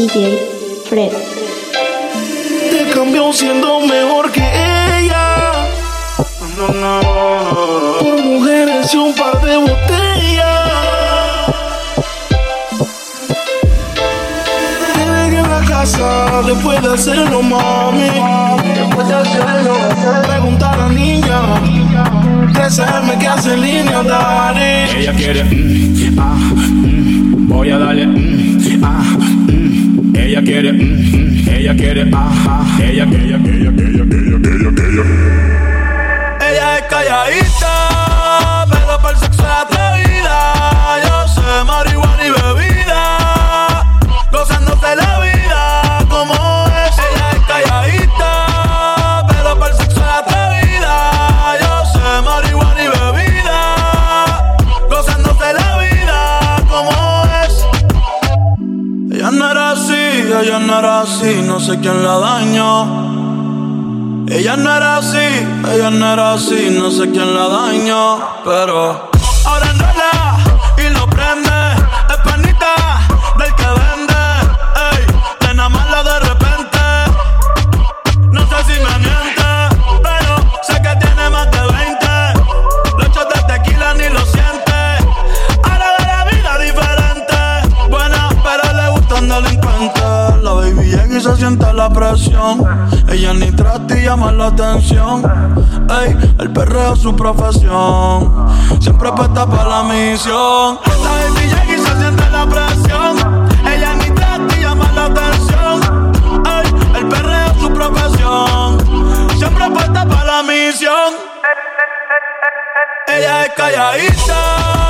DJ Fred. Te cambió siendo mejor que ella. Por mujeres y un par de botellas. Te en la casa después de hacerlo, mami. Después de hacerlo, pregunta a la niña. Crecerme que hace línea, daddy. Ella quiere, mm, ah, mm, voy a darle, mm, ah, mm. Ella quiere, mm, mm, ella quiere, ajá. Ella, ella, ella, ella, ella, ella, ella. ella. Sé quién la dañó, pero ahora enrola y lo prende, es panita del que vende, ey, te enamora de repente, no sé si me miente, pero sé que tiene más de 20, los shots de tequila ni lo siente, ahora ve la vida diferente, buena pero le gustan delincuentes, se siente la presión, ella ni trata y llama la atención, ey, el perreo es su profesión, siempre puesta para la misión, la baby llega y se siente la presión, ella ni trata y llama la atención, ey, el perreo es su profesión, siempre puesta para la misión, ella es calladita,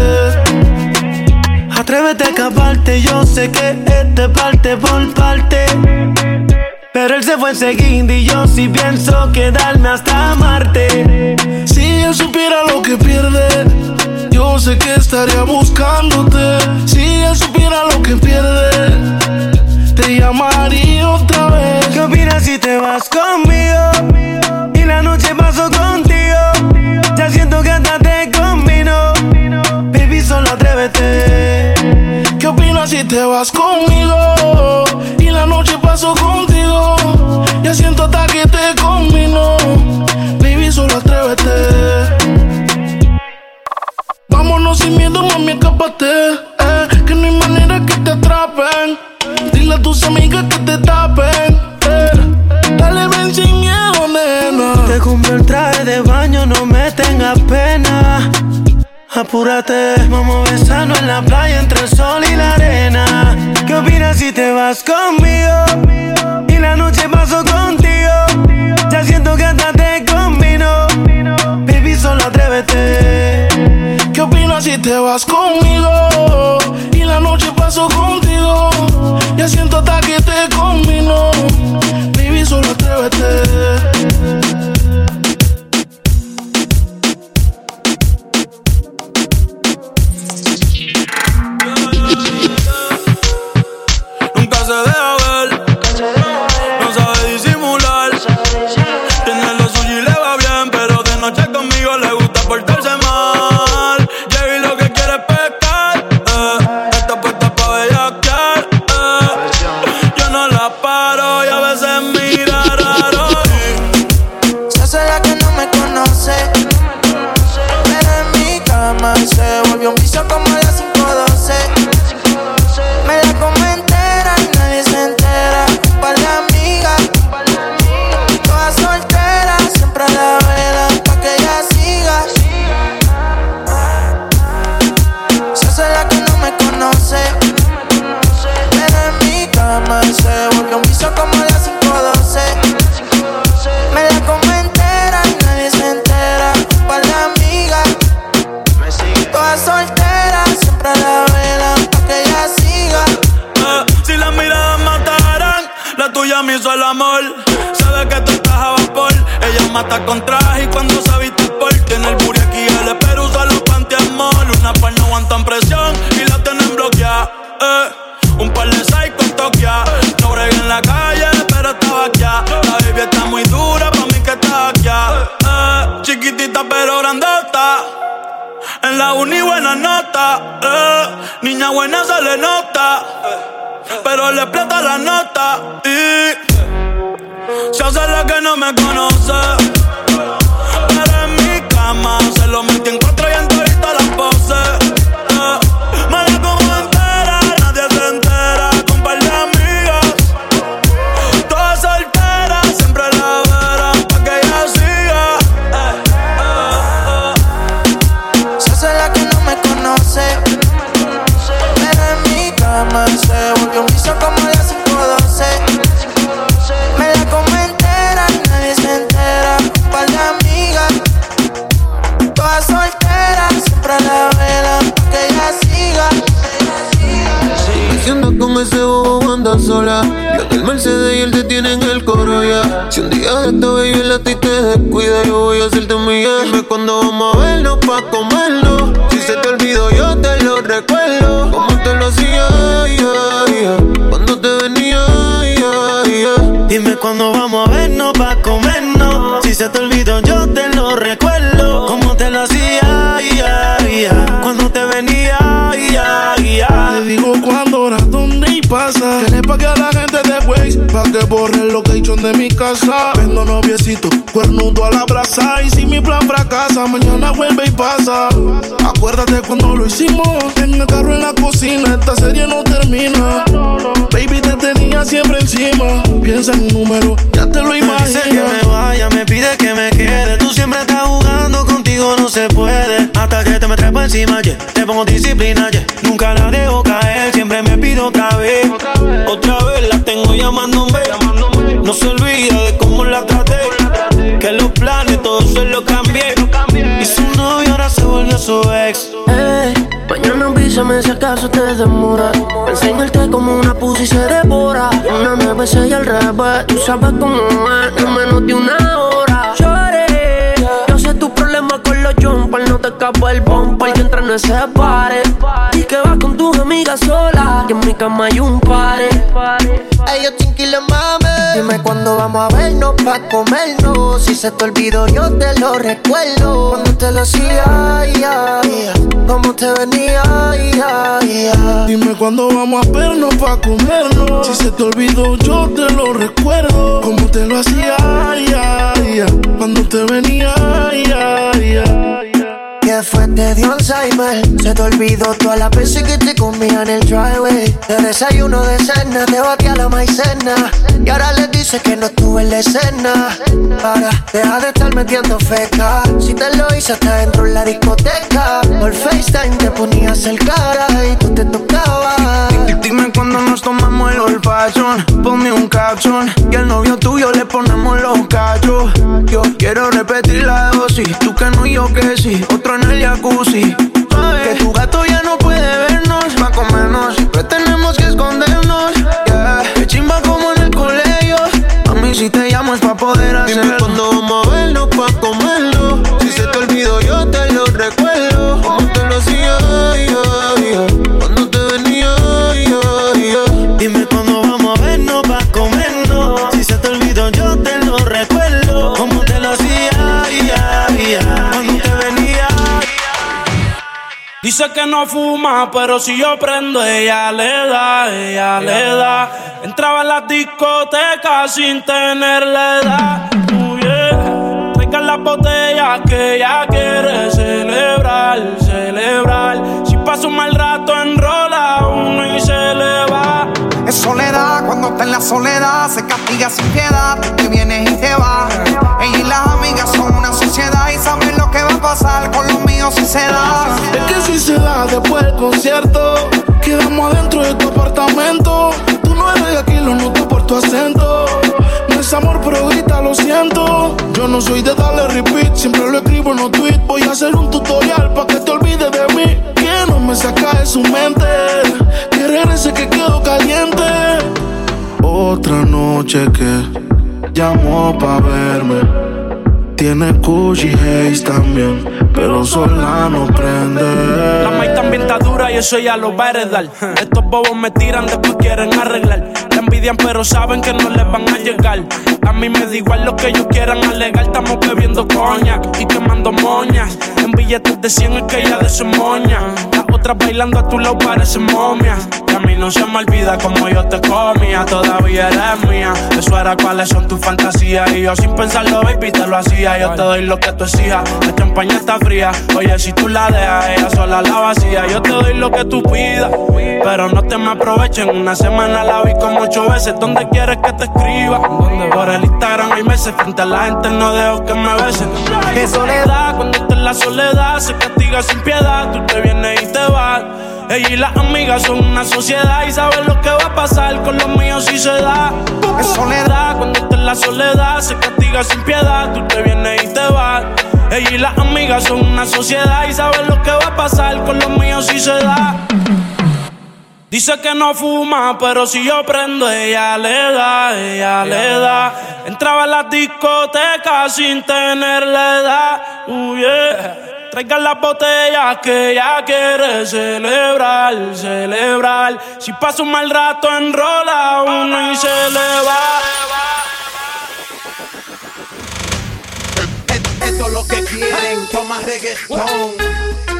Atrévete a escaparte. Yo sé que este parte por parte. Pero él se fue enseguida y yo sí pienso quedarme hasta Marte. Si él supiera lo que pierde, yo sé que estaría buscándote. Si él supiera lo que pierde, te llamaría otra vez. Te vas conmigo? Y la noche paso contigo. Ya siento hasta que te combino. Baby, solo atrévete. Eh. Niña buena se le nota pero le explota la nota y se hace la que no me conoce. En mi cama se lo metí siempre a la vela, que ella siga. Si anda con ese bobo anda sola. Yo en el Mercedes y él te tiene en el coro ya. Si un día de esta baby el a ti te descuida, yo voy a hacerte mi Dime cuando vamos a vernos pa' comernos. Si se te olvidó, yo te lo recuerdo. Como te lo hacía, cuando te venía, Dime cuando vamos a vernos pa' comernos. Si se te olvidó, yo te lo recuerdo. Borre el location de mi casa. Vendo noviecito, cuernudo a la brasa. Y si mi plan fracasa, mañana vuelve y pasa. Acuérdate cuando lo hicimos. En el carro en la cocina, esta serie no termina. Baby, te tenía siempre encima. Piensa en un número, ya te lo imaginas. que me vaya, me pide que me quede. Tú siempre estás jugando, contigo no se puede. Me trepo encima, yeah. te pongo disciplina, yeah. nunca la dejo caer. Siempre me pido otra vez, otra vez la tengo llamándome. No se olvida de cómo la traté. Que los planes todos se los cambié. Y su novio ahora se volvió su ex. Hey, mañana avísame si acaso te demora. Enseñarte como una pussy se devora. Una besé y al revés. Tú sabes cómo es, en menos de una hora. No te escapa el bumper. Que entra en ese pare. Y que vas con tus amigas sola. Que en mi cama hay un pare. Ellos chinquiles mame. Dime cuándo vamos a vernos pa' comernos. Si se te olvidó, yo te lo recuerdo. Cuando te lo hacía, yeah, Cómo te venía, Dime cuándo vamos a vernos pa' comernos. Si se te olvidó, yo te lo recuerdo. Cómo te lo hacía, Cuando te venía, ¿Qué fue? Te dio Alzheimer. Se te olvidó todas las veces que te comía en el driveway. De desayuno de cena, te batía la maicena. Y ahora le dices que no estuve en la escena. Para, deja de estar metiendo feca. Si te lo hice hasta dentro en la discoteca. Por FaceTime te ponías el cara y tú te tocabas. Dime cuando nos tomamos el old. Ponme un caption. Y al novio tuyo le ponemos los cachos. Yo quiero repetir la dosis. Tú que no, yo que sí. Otro en el jacuzzi. Que no fuma, pero si yo prendo, ella le da, ella le da. Entraba en las discotecas sin tener la edad. Muy bien. Traigan las botellas que ella quiere celebrar, celebrar. Si pasa un mal rato, enrola uno y se le va. Es soledad, cuando está en la soledad, se castiga sin piedad. Te vienes y te vas. Ella y las pasar con los míos si se da. Es que si se da después del concierto, quedamos adentro de tu apartamento. Tú no eres de aquí, lo noto por tu acento. No es amor, pero grita, lo siento. Yo no soy de darle repeat, siempre lo escribo en los tweets. Voy a hacer un tutorial para que te olvides de mí. Que no me saca de su mente. Que regrese que quedo caliente. Otra noche cheque, llamó pa' verme. Tiene Gucci Haze también, pero sola no prende. La maíz también está dura y eso ya lo va a heredar. Estos bobos me tiran, después quieren arreglar. La envidian, pero saben que no les van a llegar. A mí me da igual lo que ellos quieran alegar. Estamos bebiendo coña y quemando moñas. En billetes de 100 es que ella de su moña. Las otras bailando a tu lado parecen momia. Y a mí no se me olvida como yo te comía. Todavía eres mía. Eso era cuáles son tus fantasías. Y yo sin pensarlo, baby, te lo hacía. Yo te doy lo que tú exijas. La champaña está fría. Oye, si tú la dejas, ella sola la vacía. Yo te doy lo que tú pidas. Pero no te me aprovechen. Una semana la vi como ocho veces. ¿Dónde quieres que te escriba? Por el Instagram hay meses. Frente a la gente no dejo que me besen. Qué soledad, cuando estás en la soledad, se castiga sin piedad. Tú te vienes y te vas. Ella y las amigas son una sociedad y saben lo que va a pasar con los míos si se da. Es soledad, cuando estás en la soledad, se castiga sin piedad. Tú te vienes y te vas. Ella y las amigas son una sociedad y saben lo que va a pasar con los míos si se da. Dice que no fuma, pero si yo prendo, ella le da, ella le da. Entraba en las discotecas sin tener la edad. Uh, yeah. Traigan las botellas que ella quiere celebrar, celebrar. Si pasa un mal rato, enrola uno y se le va. Esto es lo que quieren, toma reggaetón.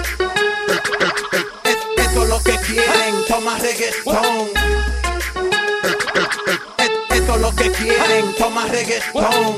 Esto es lo que quieren, toma reggaetón. Esto es lo que quieren, toma reggaetón.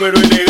Pero elegante. Ey,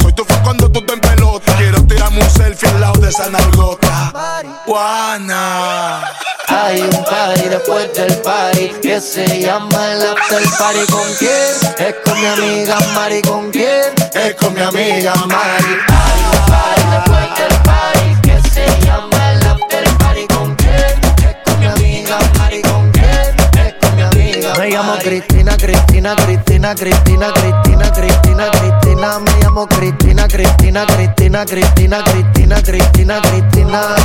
Soy tu fan cuando tú te pelota. Quiero tirarme un selfie al lado de esa nalgota. Juana. Hay un party después del party que se llama el after party. ¿Con quién? Es con mi amiga Mari. ¿Con quién? Es con mi amiga Mari. Hay un party después del party llamo Cristina, Cristina, Cristina, Cristina, Cristina, Cristina, Cristina. Me llamo Cristina, Cristina, Cristina, Cristina, Cristina, Cristina, Cristina.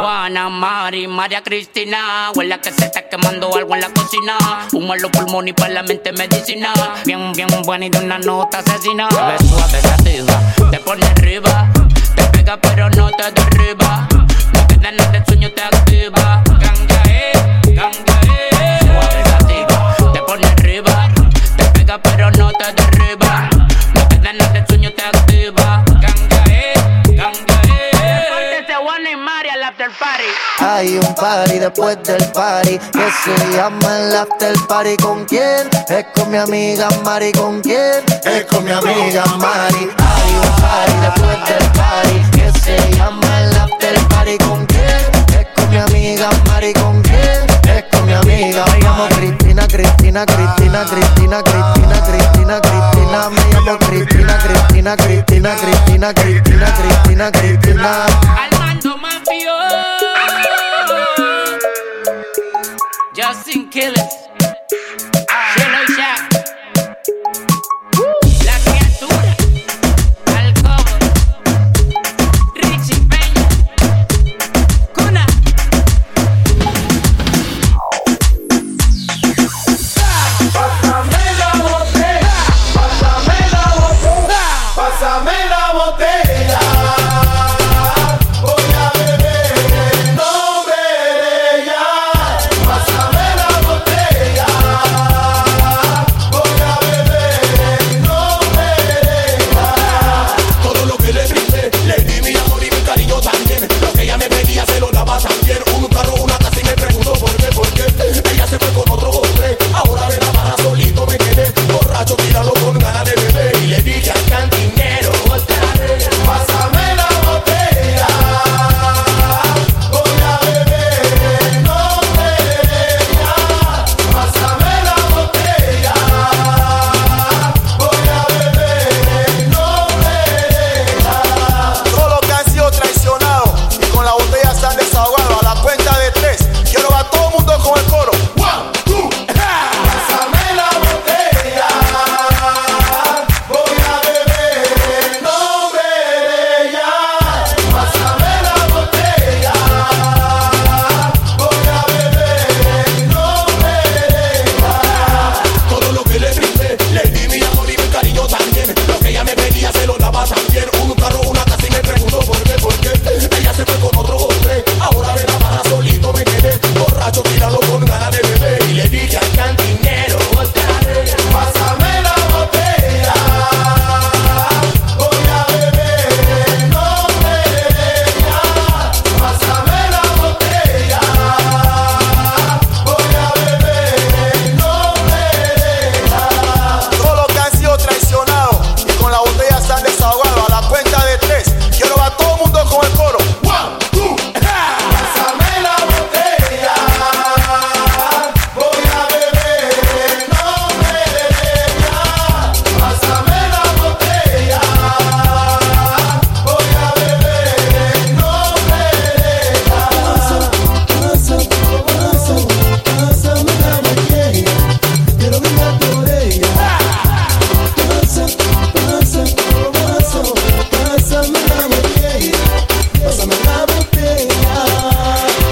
Juana, Mari, María Cristina. Huele que se está quemando algo en la cocina. Humo en los pulmones y para la mente medicina. Bien, bien buena y de una nota asesina. Te ves suave, sativa, te pone arriba. Te pega pero no te derriba. No queda nada del sueño, te activa. Ganga, eh, ganga, pega pero no te derriba. No nada del sueño, te activa. Ganga, eh, ganga, eh. Juana y Mari al after party. Hay un party después del party que se llama el after party. ¿Con quién? Es con mi amiga Mari. ¿Con quién? Es con mi amiga Mari. Hay un party después del party que se llama el after party. ¿Con quién? Es con mi amiga Mari. ¿Con quién? Es con mi amiga Me llamo Cristina, Cristina, Cristina, Cristina, Cristina, Cristina, Cristina. Me llamo Cristina, Cristina, Cristina, Cristina, Cristina, Cristina, Cristina. Armando Mafio. Justin Killers.